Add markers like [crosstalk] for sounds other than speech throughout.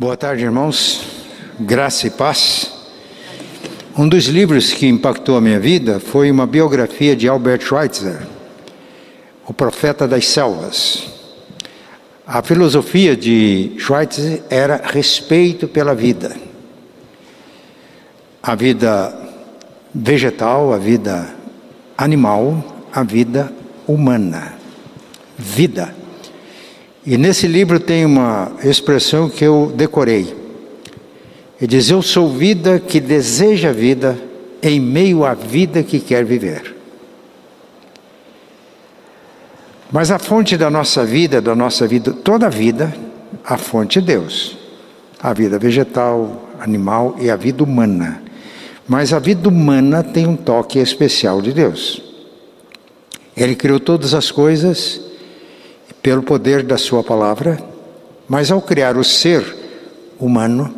Boa tarde, irmãos. Graça e paz. Um dos livros que impactou a minha vida foi uma biografia de Albert Schweitzer, o profeta das selvas. A filosofia de Schweitzer era respeito pela vida. A vida vegetal, a vida animal, a vida humana. Vida. E nesse livro tem uma expressão que eu decorei. Ele diz: Eu sou vida que deseja vida em meio à vida que quer viver. Mas a fonte da nossa vida, da nossa vida, toda a vida, a fonte é Deus. A vida vegetal, animal e a vida humana. Mas a vida humana tem um toque especial de Deus. Ele criou todas as coisas pelo poder da Sua palavra, mas ao criar o ser humano,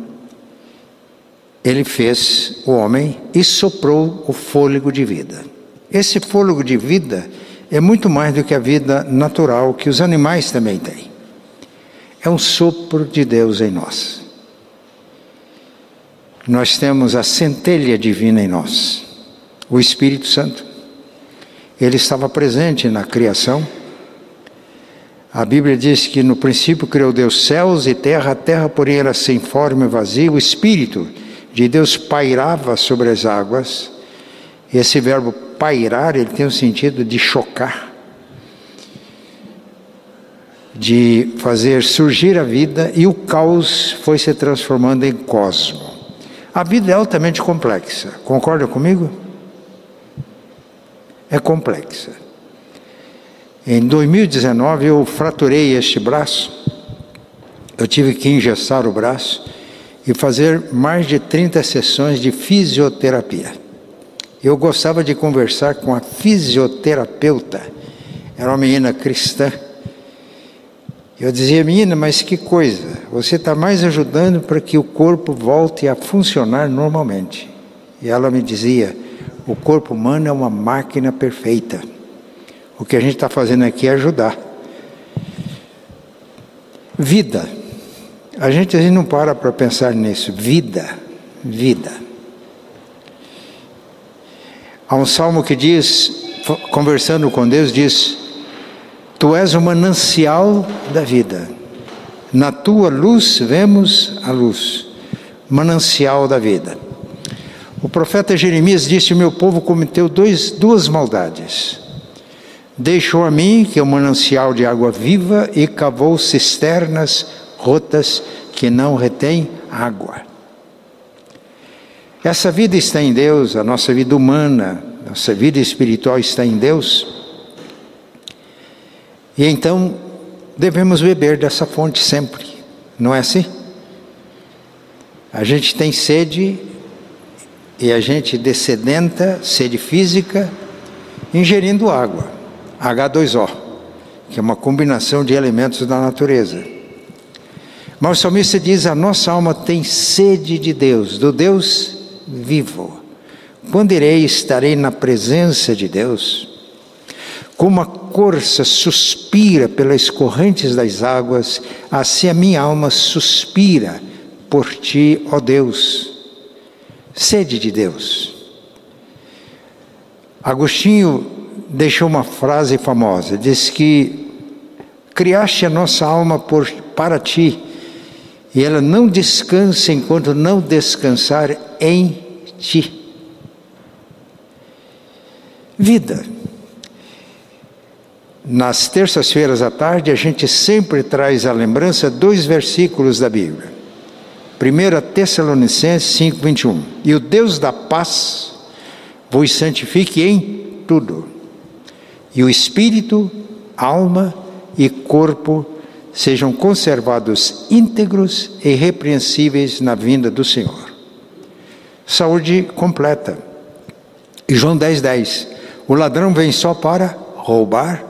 Ele fez o homem e soprou o fôlego de vida. Esse fôlego de vida é muito mais do que a vida natural que os animais também têm. É um sopro de Deus em nós. Nós temos a centelha divina em nós, o Espírito Santo. Ele estava presente na criação a Bíblia diz que no princípio criou Deus céus e terra, a terra, porém, era sem forma e vazia, o Espírito de Deus pairava sobre as águas. Esse verbo pairar, ele tem o sentido de chocar, de fazer surgir a vida, e o caos foi se transformando em cosmo. A vida é altamente complexa, concorda comigo? É complexa. Em 2019 eu fraturei este braço, eu tive que engessar o braço e fazer mais de 30 sessões de fisioterapia. Eu gostava de conversar com a fisioterapeuta, era uma menina cristã. Eu dizia, menina, mas que coisa, você está mais ajudando para que o corpo volte a funcionar normalmente. E ela me dizia, o corpo humano é uma máquina perfeita. O que a gente está fazendo aqui é ajudar. Vida. A gente, a gente não para para pensar nisso. Vida. Vida. Há um salmo que diz, conversando com Deus, diz: Tu és o manancial da vida. Na tua luz vemos a luz. Manancial da vida. O profeta Jeremias disse: O meu povo cometeu dois, duas maldades. Deixou a mim, que é um manancial de água viva, e cavou cisternas rotas que não retêm água. Essa vida está em Deus, a nossa vida humana, nossa vida espiritual está em Deus. E então devemos beber dessa fonte sempre, não é assim? A gente tem sede e a gente descedenta, sede física, ingerindo água. H2O, que é uma combinação de elementos da natureza. Mas o salmista diz: a nossa alma tem sede de Deus, do Deus vivo. Quando irei, estarei na presença de Deus. Como a corça suspira pelas correntes das águas, assim a minha alma suspira por ti, ó Deus. Sede de Deus. Agostinho deixou uma frase famosa: diz que criaste a nossa alma por, para ti, e ela não descansa enquanto não descansar em ti. Vida. Nas terças-feiras à tarde, a gente sempre traz à lembrança dois versículos da Bíblia. 1 Tessalonicenses 5, 21. E o Deus da paz vos santifique em tudo e o espírito, alma e corpo sejam conservados íntegros e irrepreensíveis na vinda do Senhor. Saúde completa. E João 10, 10. O ladrão vem só para roubar,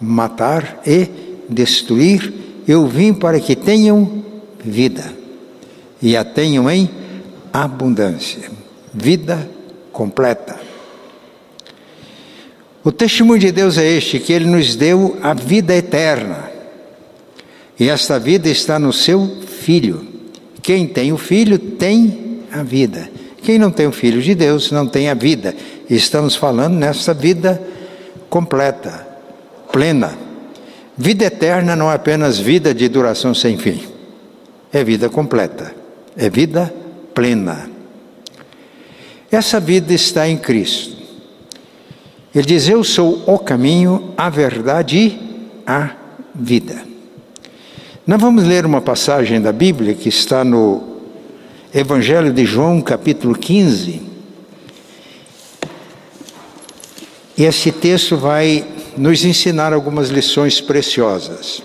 matar e destruir. Eu vim para que tenham vida e a tenham em abundância. Vida completa. O testemunho de Deus é este: que Ele nos deu a vida eterna. E esta vida está no Seu Filho, Quem tem o Filho tem a vida. Quem não tem o Filho de Deus não tem a vida. Estamos falando nessa vida completa, plena. Vida eterna não é apenas vida de duração sem fim, é vida completa, é vida plena. Essa vida está em Cristo. Ele diz: Eu sou o caminho, a verdade e a vida. Nós vamos ler uma passagem da Bíblia que está no Evangelho de João, capítulo 15. E esse texto vai nos ensinar algumas lições preciosas.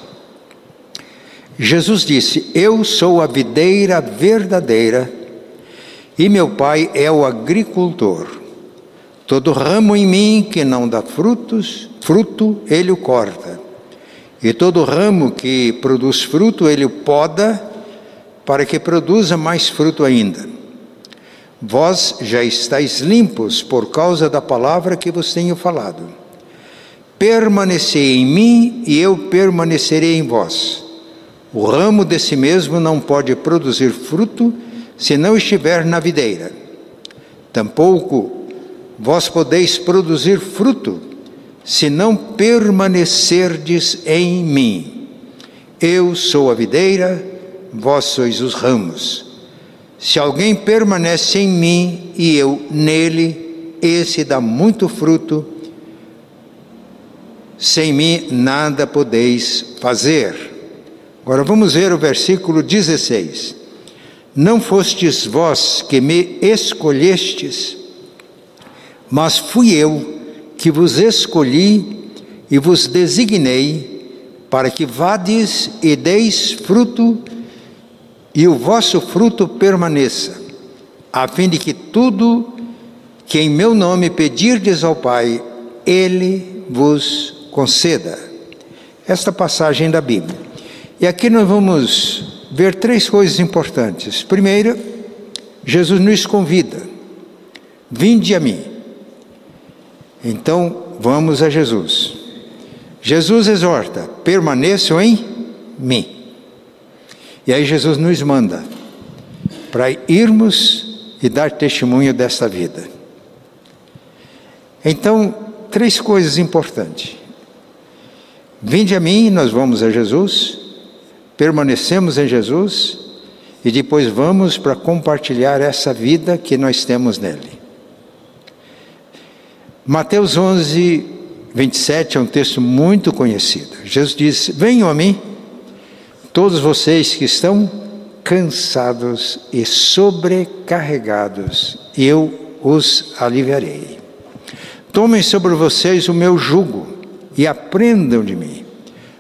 Jesus disse: Eu sou a videira verdadeira e meu pai é o agricultor. Todo ramo em mim que não dá frutos, fruto, ele o corta e todo ramo que produz fruto, ele poda para que produza mais fruto ainda. Vós já estáis limpos por causa da palavra que vos tenho falado. Permanecei em mim e eu permanecerei em vós. O ramo de si mesmo não pode produzir fruto se não estiver na videira. Tampouco vós podeis produzir fruto se não permanecerdes em mim. Eu sou a videira, vós sois os ramos. Se alguém permanece em mim e eu nele, esse dá muito fruto. Sem mim nada podeis fazer. Agora vamos ver o versículo 16. Não fostes vós que me escolhestes, mas fui eu que vos escolhi e vos designei para que vades e deis fruto e o vosso fruto permaneça, a fim de que tudo que em meu nome pedirdes ao Pai, Ele vos conceda. Esta passagem da Bíblia. E aqui nós vamos ver três coisas importantes. Primeiro, Jesus nos convida: vinde a mim. Então vamos a Jesus. Jesus exorta: permaneçam em mim. E aí Jesus nos manda para irmos e dar testemunho desta vida. Então, três coisas importantes. Vinde a mim, nós vamos a Jesus, permanecemos em Jesus e depois vamos para compartilhar essa vida que nós temos nele. Mateus 11, 27 é um texto muito conhecido. Jesus diz: Venham a mim, todos vocês que estão cansados e sobrecarregados, eu os aliviarei. Tomem sobre vocês o meu jugo e aprendam de mim,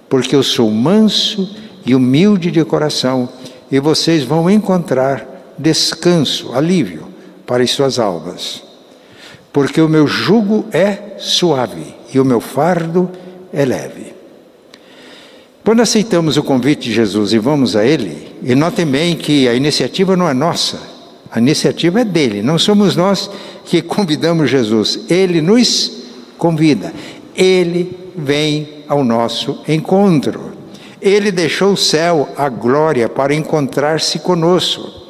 porque eu sou manso e humilde de coração, e vocês vão encontrar descanso, alívio para as suas almas porque o meu jugo é suave e o meu fardo é leve. Quando aceitamos o convite de Jesus e vamos a Ele, e notem bem que a iniciativa não é nossa, a iniciativa é dele, não somos nós que convidamos Jesus, Ele nos convida, Ele vem ao nosso encontro. Ele deixou o céu, a glória, para encontrar-se conosco.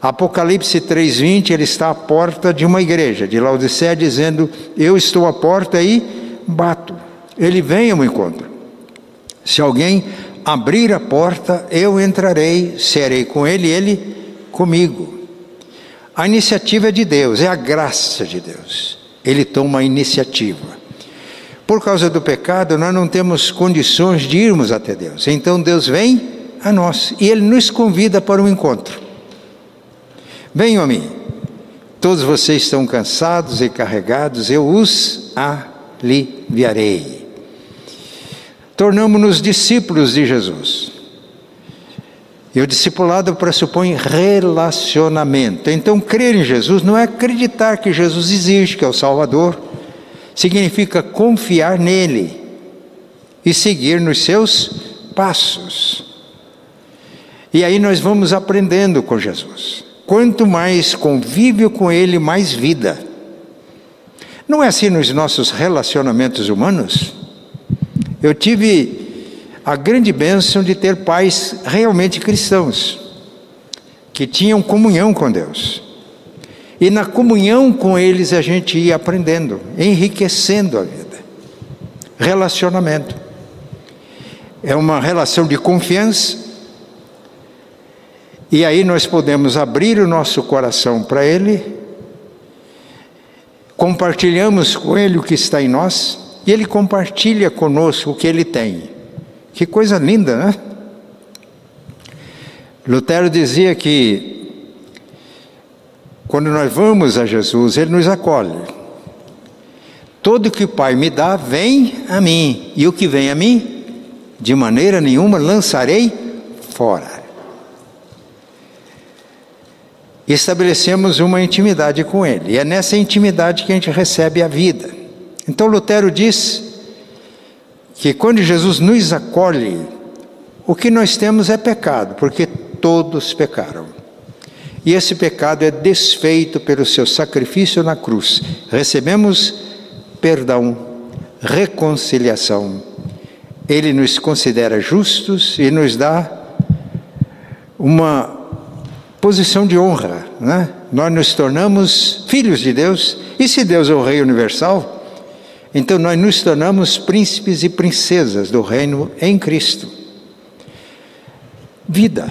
Apocalipse 3:20, ele está à porta de uma igreja de Laodicea dizendo: "Eu estou à porta e bato". Ele vem ao encontro. Se alguém abrir a porta, eu entrarei, serei com ele ele comigo. A iniciativa é de Deus, é a graça de Deus. Ele toma a iniciativa. Por causa do pecado, nós não temos condições de irmos até Deus. Então Deus vem a nós e ele nos convida para um encontro. Venham a mim, todos vocês estão cansados e carregados, eu os aliviarei. Tornamos-nos discípulos de Jesus. E o discipulado pressupõe relacionamento. Então, crer em Jesus não é acreditar que Jesus existe, que é o Salvador. Significa confiar nele e seguir nos seus passos. E aí nós vamos aprendendo com Jesus. Quanto mais convívio com Ele, mais vida. Não é assim nos nossos relacionamentos humanos? Eu tive a grande bênção de ter pais realmente cristãos. que tinham comunhão com Deus. E na comunhão com eles a gente ia aprendendo, enriquecendo a vida. Relacionamento. É uma relação de confiança. E aí nós podemos abrir o nosso coração para Ele, compartilhamos com Ele o que está em nós, e Ele compartilha conosco o que Ele tem. Que coisa linda, né? Lutero dizia que quando nós vamos a Jesus, Ele nos acolhe. Todo que o Pai me dá, vem a mim, e o que vem a mim, de maneira nenhuma lançarei fora. Estabelecemos uma intimidade com Ele, e é nessa intimidade que a gente recebe a vida. Então Lutero diz que quando Jesus nos acolhe, o que nós temos é pecado, porque todos pecaram. E esse pecado é desfeito pelo seu sacrifício na cruz. Recebemos perdão, reconciliação. Ele nos considera justos e nos dá uma posição de honra. Né? Nós nos tornamos filhos de Deus, e se Deus é o Rei Universal, então nós nos tornamos príncipes e princesas do reino em Cristo. Vida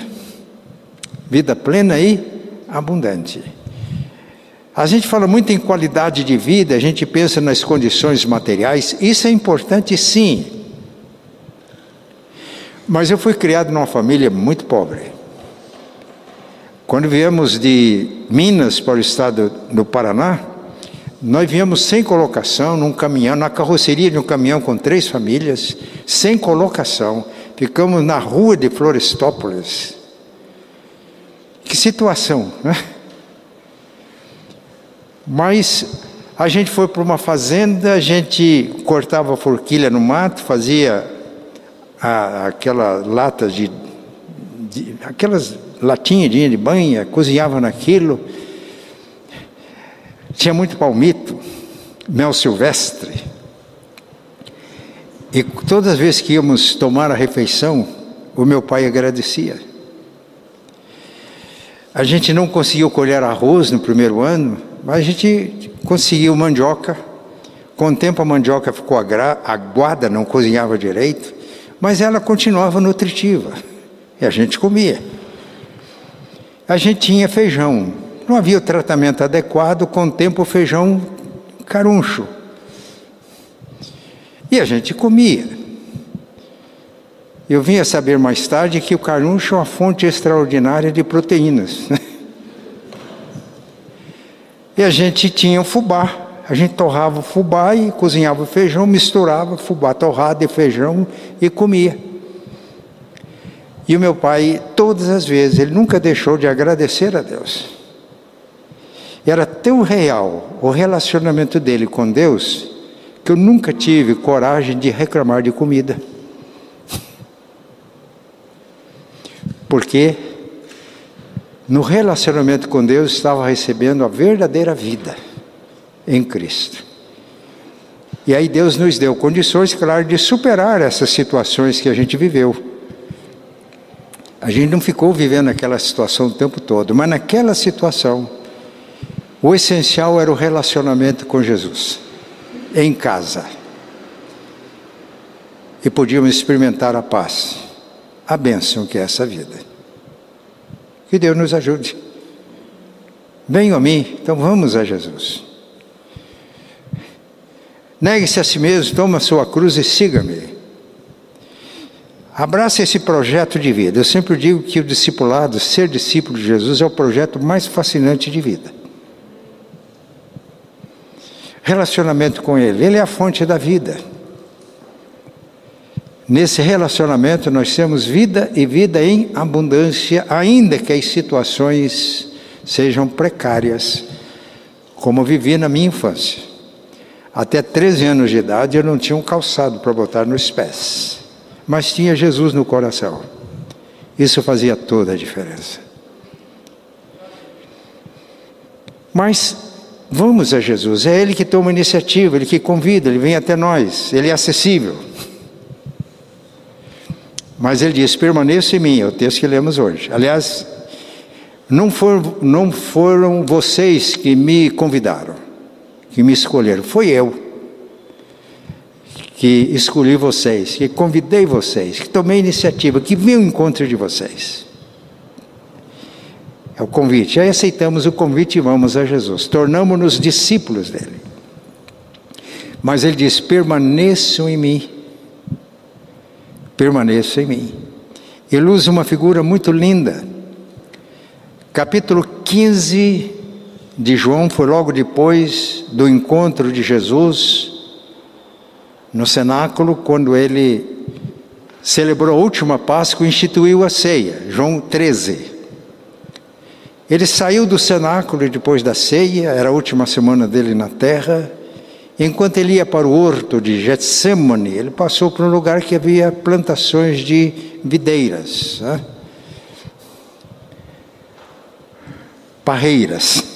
vida plena e abundante. A gente fala muito em qualidade de vida, a gente pensa nas condições materiais, isso é importante sim. Mas eu fui criado numa família muito pobre. Quando viemos de Minas para o estado do Paraná, nós viemos sem colocação, num caminhão, na carroceria de um caminhão com três famílias, sem colocação. Ficamos na rua de Florestópolis, que situação, né? Mas a gente foi para uma fazenda, a gente cortava forquilha no mato, fazia a, aquela lata de, de, aquelas latinhas de banha, cozinhava naquilo. Tinha muito palmito, mel silvestre. E todas as vezes que íamos tomar a refeição, o meu pai agradecia. A gente não conseguiu colher arroz no primeiro ano, mas a gente conseguiu mandioca. Com o tempo a mandioca ficou aguada, não cozinhava direito, mas ela continuava nutritiva e a gente comia. A gente tinha feijão, não havia o tratamento adequado, com o tempo o feijão caruncho. E a gente comia. Eu vim a saber mais tarde que o caruncho é uma fonte extraordinária de proteínas. Né? E a gente tinha o fubá. A gente torrava o fubá e cozinhava o feijão, misturava fubá torrado e feijão e comia. E o meu pai, todas as vezes, ele nunca deixou de agradecer a Deus. Era tão real o relacionamento dele com Deus que eu nunca tive coragem de reclamar de comida. porque no relacionamento com Deus estava recebendo a verdadeira vida em Cristo. E aí Deus nos deu condições, claro, de superar essas situações que a gente viveu. A gente não ficou vivendo aquela situação o tempo todo, mas naquela situação, o essencial era o relacionamento com Jesus, em casa. E podíamos experimentar a paz a bênção que é essa vida. Que Deus nos ajude. Venham a mim, então vamos a Jesus. Negue-se a si mesmo, toma sua cruz e siga-me. Abrace esse projeto de vida. Eu sempre digo que o discipulado, ser discípulo de Jesus, é o projeto mais fascinante de vida. Relacionamento com Ele, Ele é a fonte da vida. Nesse relacionamento nós temos vida e vida em abundância, ainda que as situações sejam precárias, como vivi na minha infância. Até 13 anos de idade eu não tinha um calçado para botar nos pés, mas tinha Jesus no coração. Isso fazia toda a diferença. Mas vamos a Jesus, é Ele que toma iniciativa, Ele que convida, Ele vem até nós, Ele é acessível. Mas ele diz: permaneça em mim, é o texto que lemos hoje. Aliás, Não, for, não foram vocês que me convidaram, que me escolheram, foi eu que escolhi vocês, que convidei vocês, que tomei iniciativa, que vim ao encontro de vocês. É o convite. Aí aceitamos o convite e vamos a Jesus. Tornamos-nos discípulos dele. Mas ele diz: permaneçam em mim. Permaneçam em mim. Ele usa uma figura muito linda. Capítulo 15 de João foi logo depois do encontro de Jesus no cenáculo, quando ele celebrou a última Páscoa, instituiu a ceia, João 13. Ele saiu do cenáculo depois da ceia, era a última semana dele na terra. Enquanto ele ia para o horto de Getsemane, ele passou por um lugar que havia plantações de videiras. Né? parreiras.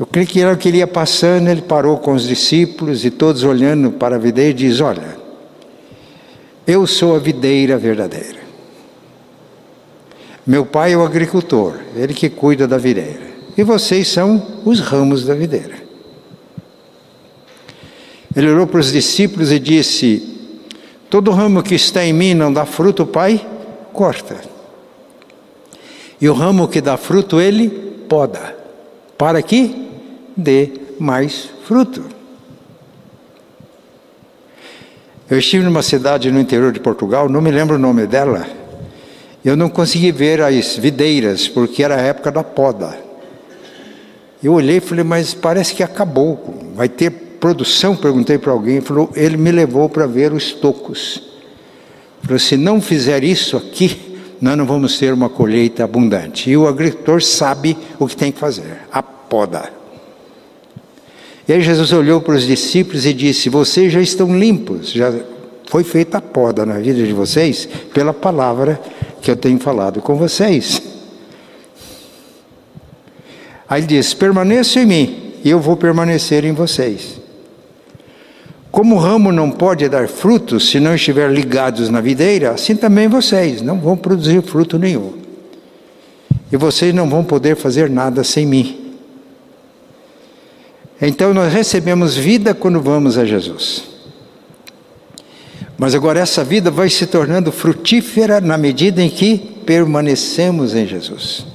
Eu creio que era o que ele ia passando, ele parou com os discípulos e todos olhando para a videira e diz: Olha, eu sou a videira verdadeira. Meu pai é o agricultor, ele que cuida da videira. E vocês são os ramos da videira. Ele olhou para os discípulos e disse: Todo ramo que está em mim não dá fruto, pai, corta. E o ramo que dá fruto, ele poda, para que dê mais fruto. Eu estive numa cidade no interior de Portugal, não me lembro o nome dela. Eu não consegui ver as videiras, porque era a época da poda. Eu olhei e falei, mas parece que acabou. Vai ter produção? Perguntei para alguém. Falou, ele me levou para ver os tocos. Falou, se não fizer isso aqui, nós não vamos ter uma colheita abundante. E o agricultor sabe o que tem que fazer: a poda. E aí Jesus olhou para os discípulos e disse: Vocês já estão limpos, já foi feita a poda na vida de vocês pela palavra que eu tenho falado com vocês. Aí ele diz: Permaneçam em mim, e eu vou permanecer em vocês. Como o ramo não pode dar frutos se não estiver ligados na videira, assim também vocês não vão produzir fruto nenhum. E vocês não vão poder fazer nada sem mim. Então nós recebemos vida quando vamos a Jesus. Mas agora essa vida vai se tornando frutífera na medida em que permanecemos em Jesus.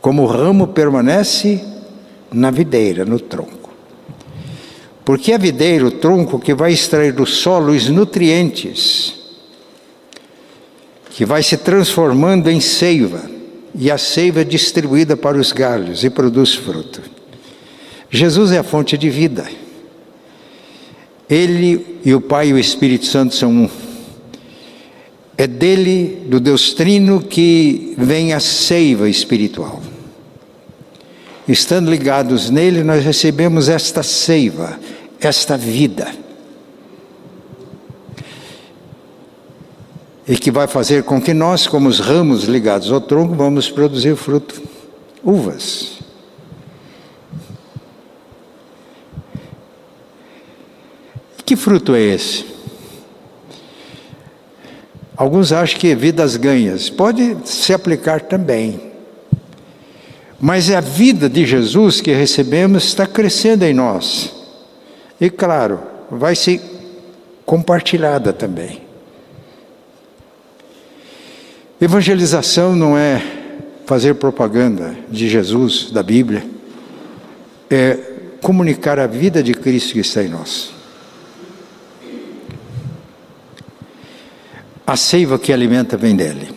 Como o ramo permanece na videira, no tronco. Porque a videira, o tronco que vai extrair do solo os nutrientes, que vai se transformando em seiva, e a seiva é distribuída para os galhos e produz fruto. Jesus é a fonte de vida. Ele e o Pai e o Espírito Santo são um. É dele, do Deus Trino, que vem a seiva espiritual. Estando ligados nele, nós recebemos esta seiva, esta vida. E que vai fazer com que nós, como os ramos ligados ao tronco, vamos produzir fruto, uvas. Que fruto é esse? Alguns acham que é vidas ganhas. Pode se aplicar também. Mas é a vida de Jesus que recebemos está crescendo em nós. E claro, vai ser compartilhada também. Evangelização não é fazer propaganda de Jesus, da Bíblia, é comunicar a vida de Cristo que está em nós. A seiva que alimenta vem dele.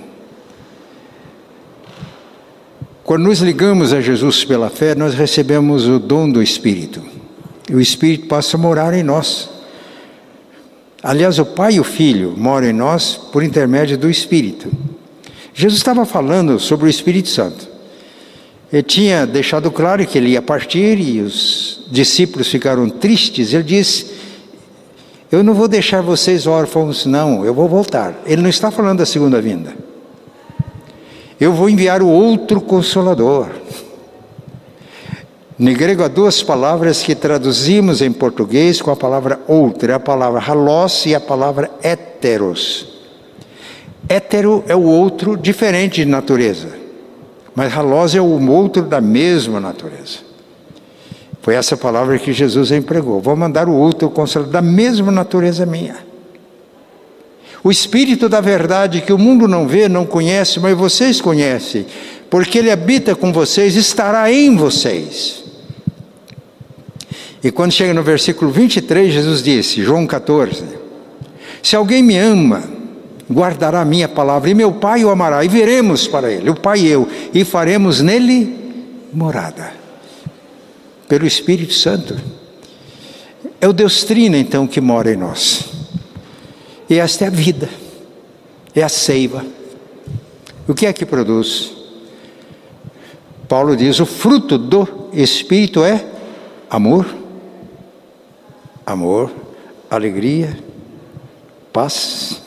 Quando nos ligamos a Jesus pela fé, nós recebemos o dom do Espírito. E o Espírito passa a morar em nós. Aliás, o Pai e o Filho moram em nós por intermédio do Espírito. Jesus estava falando sobre o Espírito Santo. Ele tinha deixado claro que ele ia partir e os discípulos ficaram tristes. Ele disse: Eu não vou deixar vocês órfãos, não, eu vou voltar. Ele não está falando da segunda vinda eu vou enviar o outro consolador. No grego há duas palavras que traduzimos em português com a palavra outro, é a palavra halos e a palavra heteros. Hétero é o outro diferente de natureza. Mas halós é o outro da mesma natureza. Foi essa palavra que Jesus empregou. Vou mandar o outro consolador da mesma natureza minha. O Espírito da verdade que o mundo não vê, não conhece, mas vocês conhecem, porque ele habita com vocês, estará em vocês. E quando chega no versículo 23, Jesus disse, João 14: Se alguém me ama, guardará a minha palavra, e meu Pai o amará, e veremos para ele, o Pai e eu, e faremos nele morada, pelo Espírito Santo. É o Deus Trina, então, que mora em nós. E esta é a vida, é a seiva. O que é que produz? Paulo diz: o fruto do Espírito é amor, amor, alegria, paz,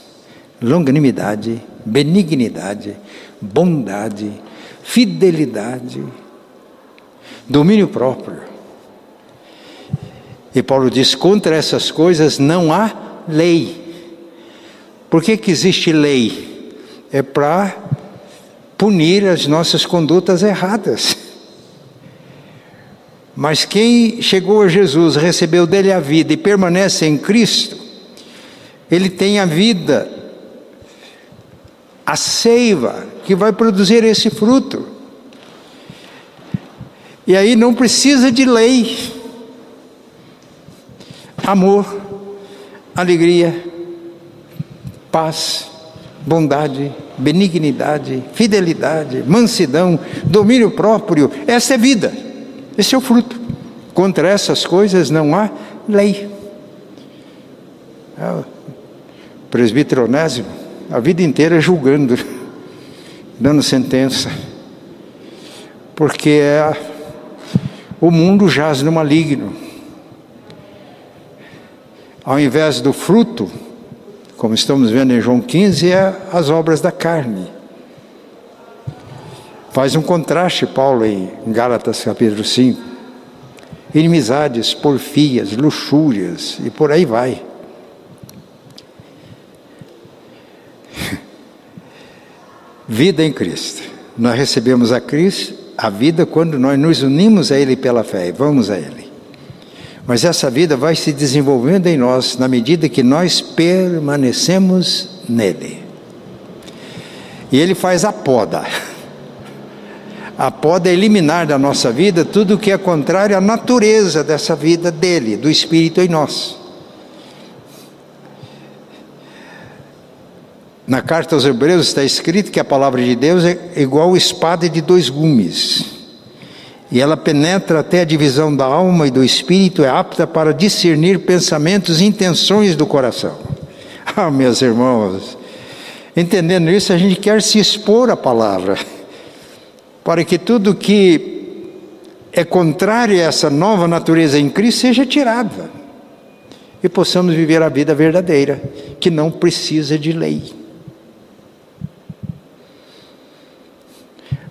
longanimidade, benignidade, bondade, fidelidade, domínio próprio. E Paulo diz: contra essas coisas não há lei. Por que, que existe lei? É para punir as nossas condutas erradas. Mas quem chegou a Jesus, recebeu dele a vida e permanece em Cristo, ele tem a vida a seiva que vai produzir esse fruto. E aí não precisa de lei. Amor, alegria, paz, bondade, benignidade, fidelidade, mansidão, domínio próprio. Essa é vida. Esse é o fruto. Contra essas coisas não há lei. O presbítero Onésimo a vida inteira julgando, [laughs] dando sentença, porque é, o mundo jaz no maligno. Ao invés do fruto, como estamos vendo em João 15, é as obras da carne. Faz um contraste, Paulo, em Gálatas capítulo 5. Inimizades, porfias, luxúrias e por aí vai. [laughs] Vida em Cristo. Nós recebemos a Cristo, a vida, quando nós nos unimos a Ele pela fé e vamos a Ele. Mas essa vida vai se desenvolvendo em nós na medida que nós permanecemos nele. E Ele faz a poda. A poda é eliminar da nossa vida tudo que é contrário à natureza dessa vida dele, do Espírito em nós. Na carta aos Hebreus está escrito que a palavra de Deus é igual espada de dois gumes. E ela penetra até a divisão da alma e do espírito, é apta para discernir pensamentos e intenções do coração. [laughs] Ah, meus irmãos, entendendo isso, a gente quer se expor à palavra, para que tudo que é contrário a essa nova natureza em Cristo seja tirada e possamos viver a vida verdadeira, que não precisa de lei.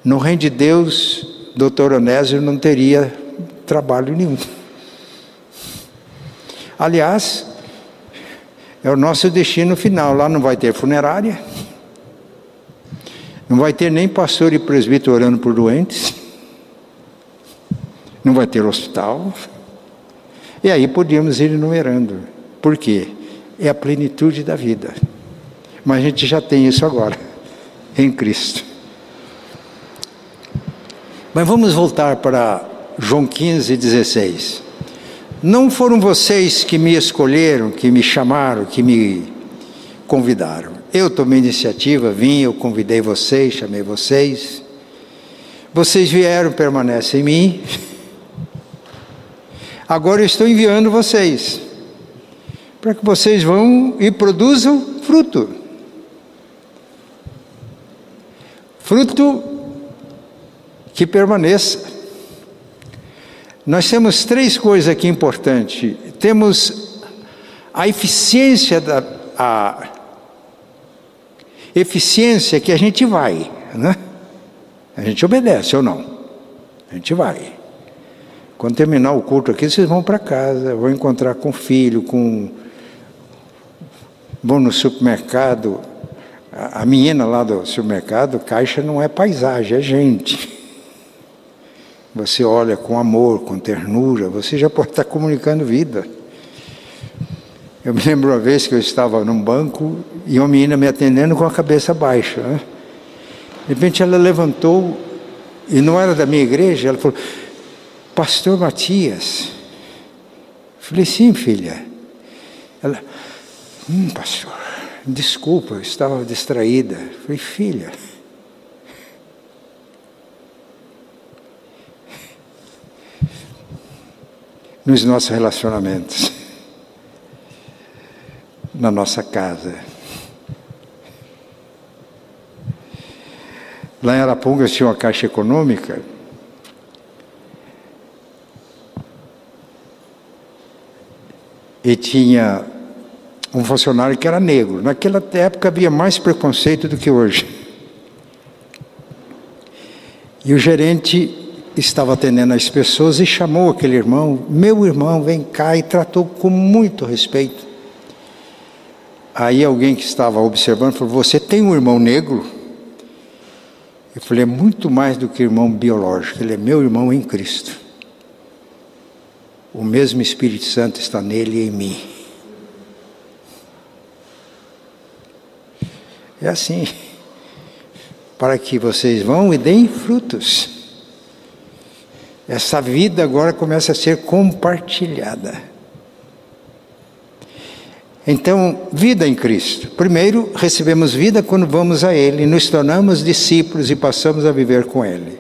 No reino de Deus, doutor Onésio não teria trabalho nenhum. Aliás, é o nosso destino final. Lá não vai ter funerária, não vai ter nem pastor e presbítero orando por doentes, não vai ter hospital. E aí podíamos ir enumerando. Por quê? É a plenitude da vida. Mas a gente já tem isso agora, em Cristo. Mas vamos voltar para João 15, 16. Não foram vocês que me escolheram, que me chamaram, que me convidaram. Eu tomei iniciativa, vim, eu convidei vocês, chamei vocês. Vocês vieram, permanecem em mim. Agora eu estou enviando vocês para que vocês vão e produzam fruto. Fruto que permaneça. Nós temos três coisas aqui importantes. Temos a eficiência da a eficiência que a gente vai, né? A gente obedece ou não? A gente vai. Quando terminar o culto aqui, vocês vão para casa, vão encontrar com o filho, com vão no supermercado, A menina lá do supermercado, caixa não é paisagem, é gente. Você olha com amor, com ternura, você já pode estar comunicando vida. Eu me lembro uma vez que eu estava num banco e uma menina me atendendo com a cabeça baixa. Né? De repente ela levantou, e não era da minha igreja, ela falou: Pastor Matias. Eu falei: Sim, filha. Ela, hum, pastor, desculpa, eu estava distraída. Eu falei: Filha. Nos nossos relacionamentos, [laughs] na nossa casa, Lá em Arapongas tinha uma caixa econômica. E tinha um funcionário que era negro. Naquela época havia mais preconceito do que hoje. E o gerente estava atendendo as pessoas e chamou aquele irmão, meu irmão, vem cá, e tratou com muito respeito. Aí alguém que estava observando falou: Você tem um irmão negro? Eu falei, é muito mais do que irmão biológico, ele é meu irmão em Cristo. O mesmo Espírito Santo está nele e em mim. É assim. Para que vocês vão e deem frutos. Essa vida agora começa a ser compartilhada. Então, vida em Cristo. Primeiro, recebemos vida quando vamos a Ele, nos tornamos discípulos e passamos a viver com Ele.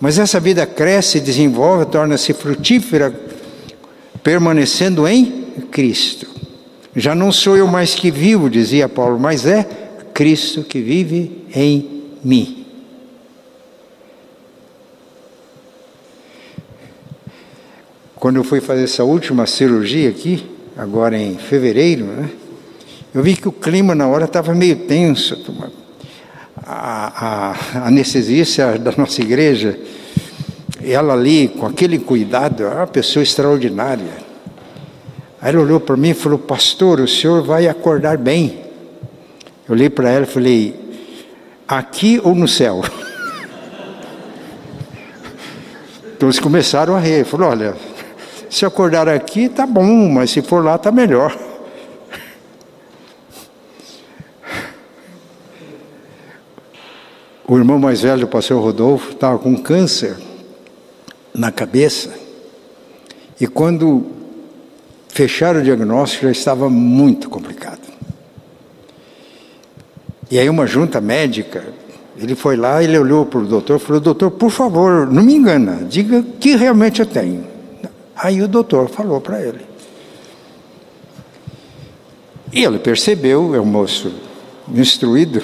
Mas essa vida cresce, desenvolve, torna-se frutífera, permanecendo em Cristo. Já não sou eu mais que vivo, dizia Paulo, mas é Cristo que vive em mim. Quando eu fui fazer essa última cirurgia aqui, agora em fevereiro, né? eu vi que o clima na hora estava meio tenso. A, a, anestesista [laughs] da nossa igreja, ela ali, com aquele cuidado, é uma pessoa extraordinária. Aí ela olhou para mim e falou: Pastor, o senhor vai acordar bem. Eu olhei para ela e falei: Aqui ou no céu? [laughs] Então eles começaram a rir. Falou: Olha, se acordar aqui, tá bom, mas se for lá, tá melhor. O irmão mais velho, o pastor Rodolfo, estava com câncer na cabeça. E quando fecharam o diagnóstico, já estava muito complicado. E aí uma junta médica, ele foi lá, ele olhou para o doutor e falou, doutor, por favor, não me engana, diga que realmente eu tenho. Aí o doutor falou para ele. E ele percebeu, é um moço instruído,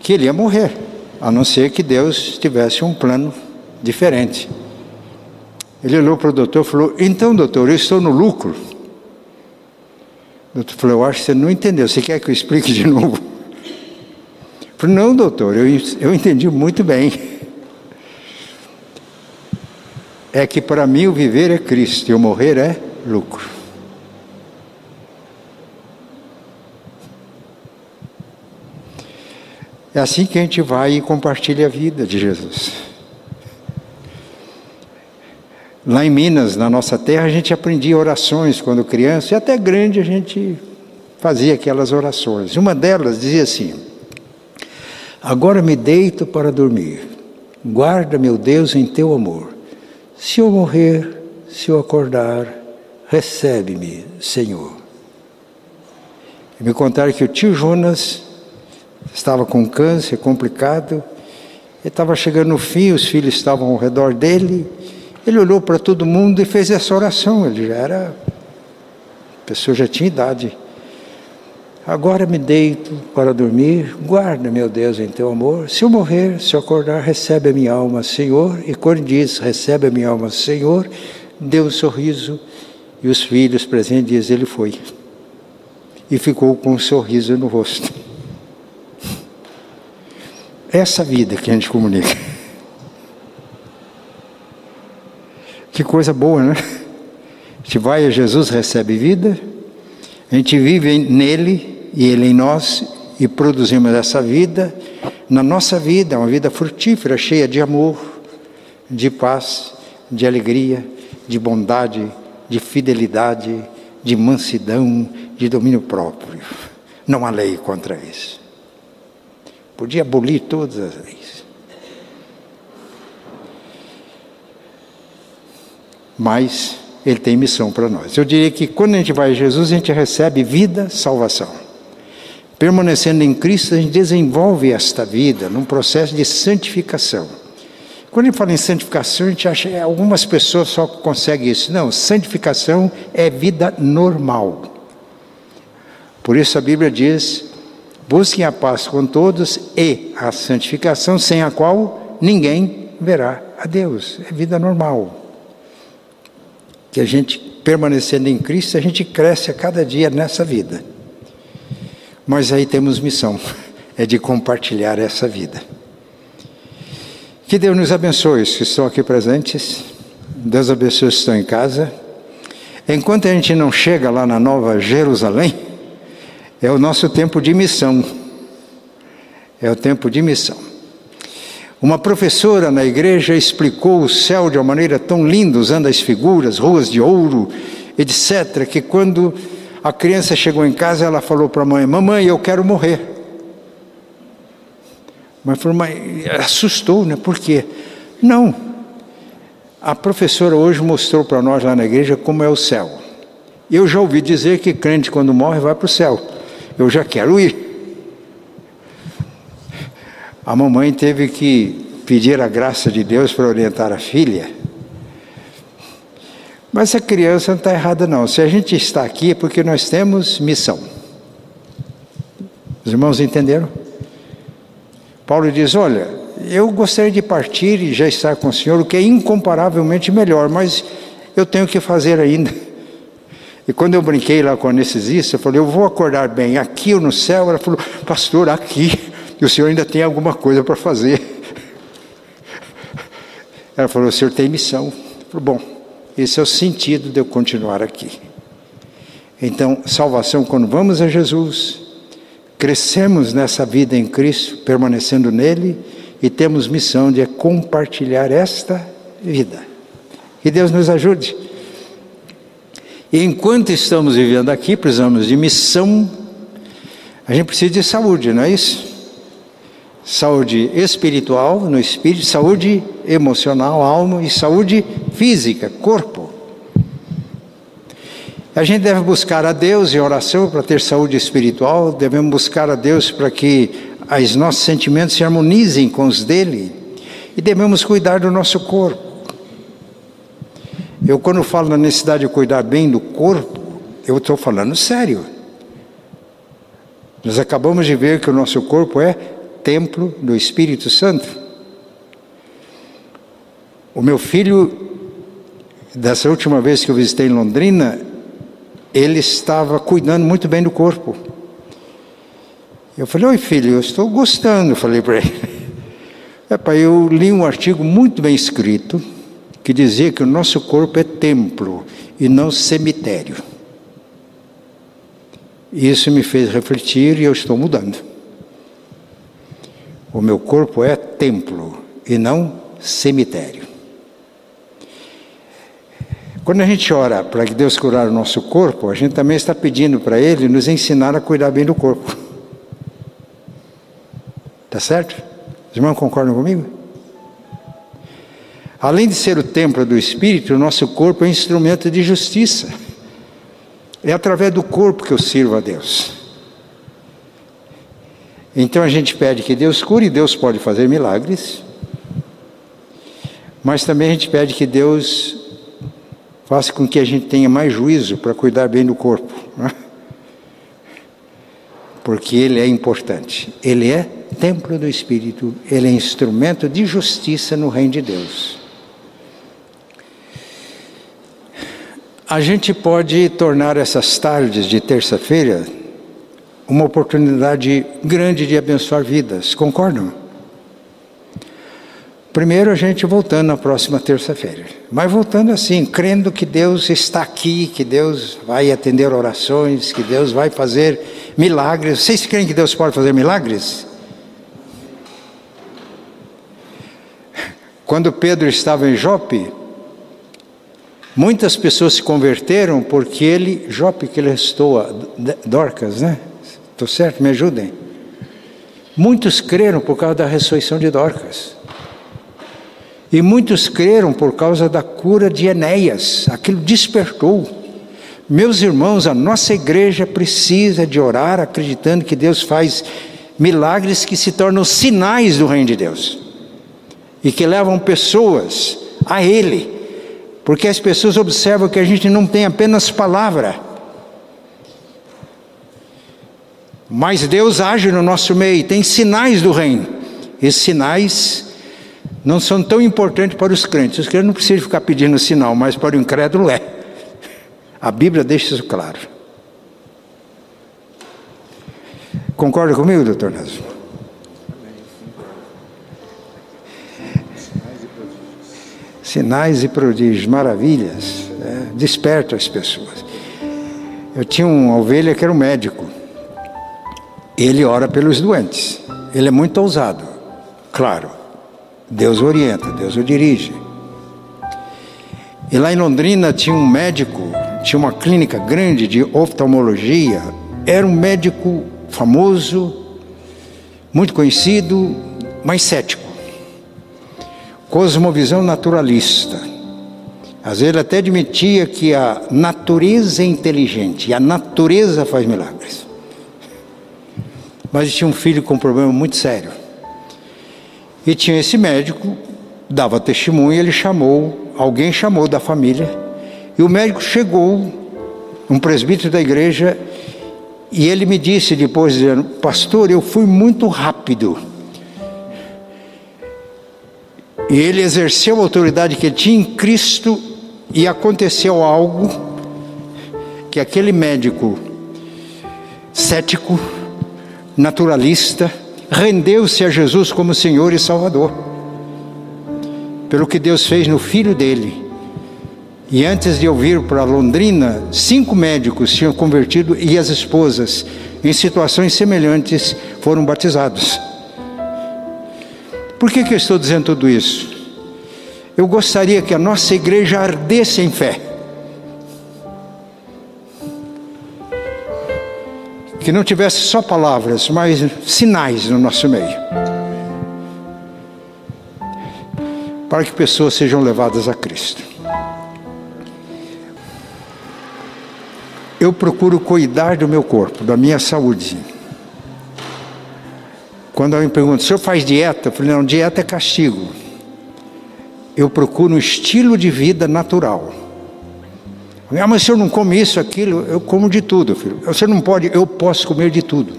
que ele ia morrer, a não ser que Deus tivesse um plano diferente. Ele olhou para o doutor e falou: Então, doutor, eu estou no lucro. O doutor falou: Eu acho que você não entendeu. Você quer que eu explique de [laughs] novo? Eu falei: Não, doutor, eu, eu entendi muito bem é que para mim o viver é Cristo e o morrer é lucro. É assim que a gente vai e compartilha a vida de Jesus. Lá em Minas, na nossa terra, a gente aprendia orações quando criança, e até grande a gente fazia aquelas orações. Uma delas dizia assim: Agora me deito para dormir, guarda, meu Deus, em teu amor se eu morrer, se eu acordar, recebe-me, Senhor. E me contaram que o tio Jonas estava com câncer complicado, ele estava chegando no fim, os filhos estavam ao redor dele, ele olhou para todo mundo e fez essa oração, ele já era, a pessoa já tinha idade. Agora me deito para dormir, guarda, meu Deus, em teu amor. Se eu morrer, se eu acordar, recebe a minha alma, Senhor. E quando diz, recebe a minha alma, Senhor, deu um sorriso e os filhos presentes diz, ele foi. E ficou com um sorriso no rosto. [laughs] Essa vida que a gente comunica. [laughs] Que coisa boa, né? A gente vai a Jesus, recebe vida, a gente vive nele e Ele em nós, e produzimos essa vida na nossa vida, uma vida frutífera, cheia de amor, de paz, de alegria, de bondade, de fidelidade, de mansidão, de domínio próprio. Não há lei contra isso. Podia abolir todas as leis. Mas ele tem missão para nós. Eu diria que quando a gente vai a Jesus, a gente recebe vida, salvação. Permanecendo em Cristo, a gente desenvolve esta vida num processo de santificação. Quando a gente fala em santificação, a gente acha que algumas pessoas só conseguem isso. Não, santificação é vida normal. Por isso a Bíblia diz: busquem a paz com todos e a santificação, sem a qual ninguém verá a Deus. É vida normal. Que a gente, permanecendo em Cristo, a gente cresce a cada dia nessa vida. Mas aí temos missão, [laughs] é de compartilhar essa vida. Que Deus nos abençoe os que estão aqui presentes. Deus abençoe os que estão em casa. Enquanto a gente não chega lá na Nova Jerusalém, é o nosso tempo de missão. É o tempo de missão. Uma professora na igreja explicou o céu de uma maneira tão linda, usando as figuras, ruas de ouro, etc., que quando a criança chegou em casa, ela falou para a mãe: Mamãe, eu quero morrer. Mas falou, mas assustou, né? Por quê? Não. A professora hoje mostrou para nós lá na igreja como é o céu. Eu já ouvi dizer que crente quando morre vai para o céu. Eu já quero ir. A mamãe teve que pedir a graça de Deus para orientar a filha. Mas a criança não está errada, não. Se a gente está aqui é porque nós temos missão. Os irmãos entenderam? Paulo diz: Olha, eu gostaria de partir e já estar com o Senhor, o que é incomparavelmente melhor, mas eu tenho que fazer ainda. E quando eu brinquei lá com a anestesista, eu falei: Eu vou acordar bem aqui ou no céu? Ela falou: Pastor, aqui, e o senhor ainda tem alguma coisa para fazer. Ela falou: O senhor tem missão. Eu falei: Bom, esse é o sentido de eu continuar aqui. Então, salvação, quando vamos a Jesus, crescemos nessa vida em Cristo, permanecendo nele, e temos missão de compartilhar esta vida. Que Deus nos ajude. E enquanto estamos vivendo aqui, precisamos de missão, a gente precisa de saúde, não é isso? Saúde espiritual, no espírito, saúde emocional, alma e saúde física, corpo. A gente deve buscar a Deus em oração para ter saúde espiritual, devemos buscar a Deus para que os nossos sentimentos se harmonizem com os dele, e devemos cuidar do nosso corpo. Eu, quando falo na necessidade de cuidar bem do corpo, eu estou falando sério. Nós acabamos de ver que o nosso corpo é templo do Espírito Santo. O meu filho, dessa última vez que eu visitei Londrina, ele estava cuidando muito bem do corpo. Eu falei, oi filho, eu estou gostando, falei para [laughs] ele. É, pai, eu li um artigo muito bem escrito que dizia que o nosso corpo é templo e não cemitério. Isso me fez refletir e eu estou mudando. O meu corpo é templo e não cemitério. Quando a gente ora para que Deus curar o nosso corpo, a gente também está pedindo para Ele nos ensinar a cuidar bem do corpo. Tá certo? Os irmãos concordam comigo? Além de ser o templo do Espírito, o nosso corpo é um instrumento de justiça. É através do corpo que eu sirvo a Deus. Então a gente pede que Deus cure, Deus pode fazer milagres. Mas também a gente pede que Deus faça com que a gente tenha mais juízo para cuidar bem do corpo. Né? Porque ele é importante. Ele é templo do Espírito, ele é instrumento de justiça no reino de Deus. A gente pode tornar essas tardes de terça-feira uma oportunidade grande de abençoar vidas, concordam? Primeiro a gente voltando na próxima terça-feira. Mas voltando assim, crendo que Deus está aqui, que Deus vai atender orações, que Deus vai fazer milagres. Vocês creem que Deus pode fazer milagres? Quando Pedro estava em Jope, muitas pessoas se converteram porque ele, Jope que ele restou, Dorcas, né? Estou certo? Me ajudem. Muitos creram por causa da ressurreição de Dorcas. E muitos creram por causa da cura de Enéas. Aquilo despertou. Meus irmãos, a nossa igreja precisa de orar acreditando que Deus faz milagres que se tornam sinais do reino de Deus e que levam pessoas a Ele, porque as pessoas observam que a gente não tem apenas palavra, mas Deus age no nosso meio, tem sinais do reino. Esses sinais não são tão importantes para os crentes. Os crentes não precisam ficar pedindo sinal, mas para o incrédulo é. A Bíblia deixa isso claro. Concorda comigo, doutor Nelson? Sinais e prodígios, maravilhas, é, despertam as pessoas. Eu tinha uma ovelha que era um médico. Ele ora pelos doentes. Ele é muito ousado, claro. Deus orienta, Deus o dirige. E lá em Londrina tinha um médico, tinha uma clínica grande de oftalmologia, era um médico famoso, muito conhecido, mas cético. Cosmovisão naturalista. Às vezes ele até admitia que a natureza é inteligente e a natureza faz milagres. Mas tinha um filho com um problema muito sério e tinha esse médico, dava testemunho, ele chamou, alguém chamou da família, e o médico chegou, um presbítero da igreja, e ele me disse depois, dizendo, pastor, eu fui muito rápido. E ele exerceu a autoridade que ele tinha em Cristo, e aconteceu algo que aquele médico cético, naturalista, rendeu-se a Jesus como Senhor e Salvador, pelo que Deus fez no filho dele. E antes de eu vir para Londrina, cinco médicos tinham convertido e as esposas, em situações semelhantes, foram batizados. Por que, que eu estou dizendo tudo isso? Eu gostaria que a nossa igreja ardesse em fé. Que não tivesse só palavras, mas sinais no nosso meio. Para que pessoas sejam levadas a Cristo. Eu procuro cuidar do meu corpo, da minha saúde. Quando alguém pergunta, o senhor faz dieta? Eu falei, não, dieta é castigo. Eu procuro um estilo de vida natural ah, mas o senhor não come isso, aquilo? Eu como de tudo, filho. Você não pode, eu posso comer de tudo.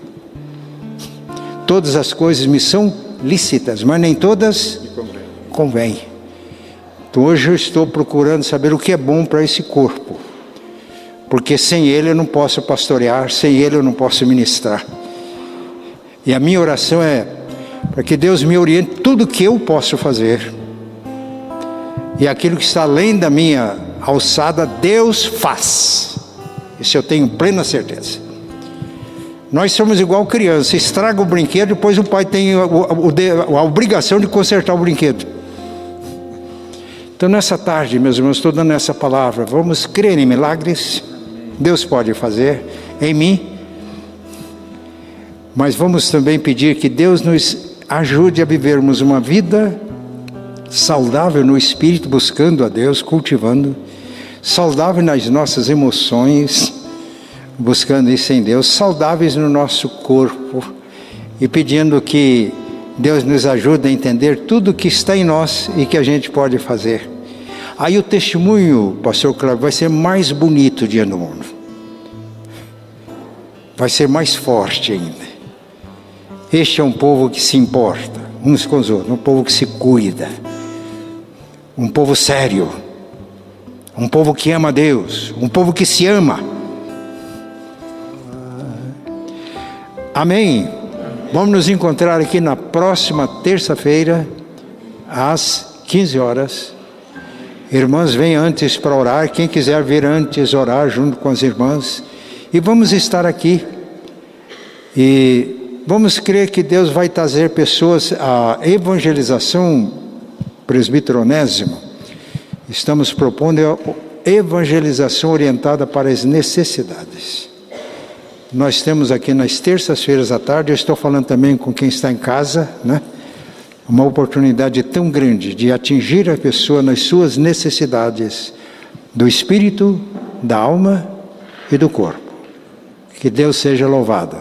Todas as coisas me são lícitas, mas nem todas convêm. Então hoje eu estou procurando saber o que é bom para esse corpo. Porque sem ele eu não posso pastorear, sem ele eu não posso ministrar. E a minha oração é para que Deus me oriente tudo o que eu posso fazer. E aquilo que está além da minha alçada Deus faz. Isso eu tenho plena certeza. Nós somos igual criança, estraga o brinquedo, depois o pai tem a, obrigação de consertar o brinquedo. Então, nessa tarde, meus irmãos, estou dando essa palavra. Vamos crer em milagres. Deus pode fazer em mim. Mas vamos também pedir que Deus nos ajude a vivermos uma vida saudável no espírito, buscando a Deus, cultivando saudável nas nossas emoções, buscando isso em Deus, saudáveis no nosso corpo e pedindo que Deus nos ajude a entender tudo que está em nós e que a gente pode fazer. Aí o testemunho, pastor Cláudio, vai ser mais bonito diante do mundo. Vai ser mais forte ainda. Este é um povo que se importa uns com os outros, um povo que se cuida, um povo sério um povo que ama Deus, um povo que se ama. Amém. Vamos nos encontrar aqui na próxima terça-feira, às 15 horas. Irmãs, vem antes para orar. Quem quiser vir antes orar junto com as irmãs. E vamos estar aqui. E vamos crer que Deus vai trazer pessoas à evangelização presbítero Onésimo. Estamos propondo evangelização orientada para as necessidades. Nós temos aqui nas terças-feiras à tarde, eu estou falando também com quem está em casa, né? Uma oportunidade tão grande de atingir a pessoa nas suas necessidades do espírito, da alma e do corpo. Que Deus seja louvado.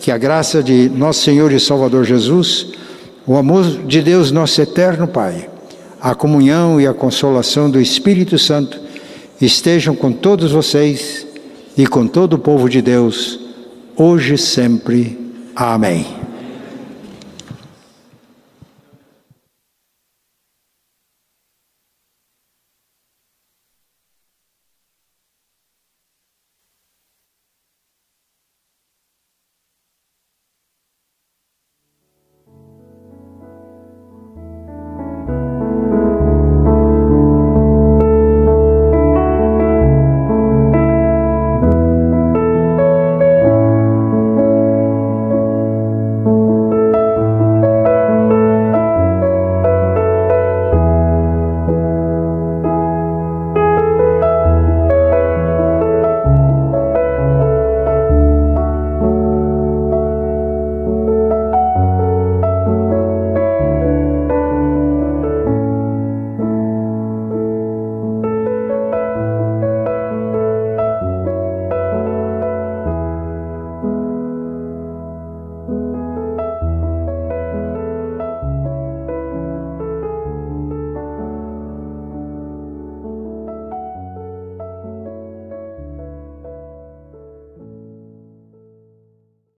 Que a graça de nosso Senhor e Salvador Jesus, o amor de Deus, nosso eterno Pai, a comunhão e a consolação do Espírito Santo estejam com todos vocês e com todo o povo de Deus, hoje e sempre. Amém.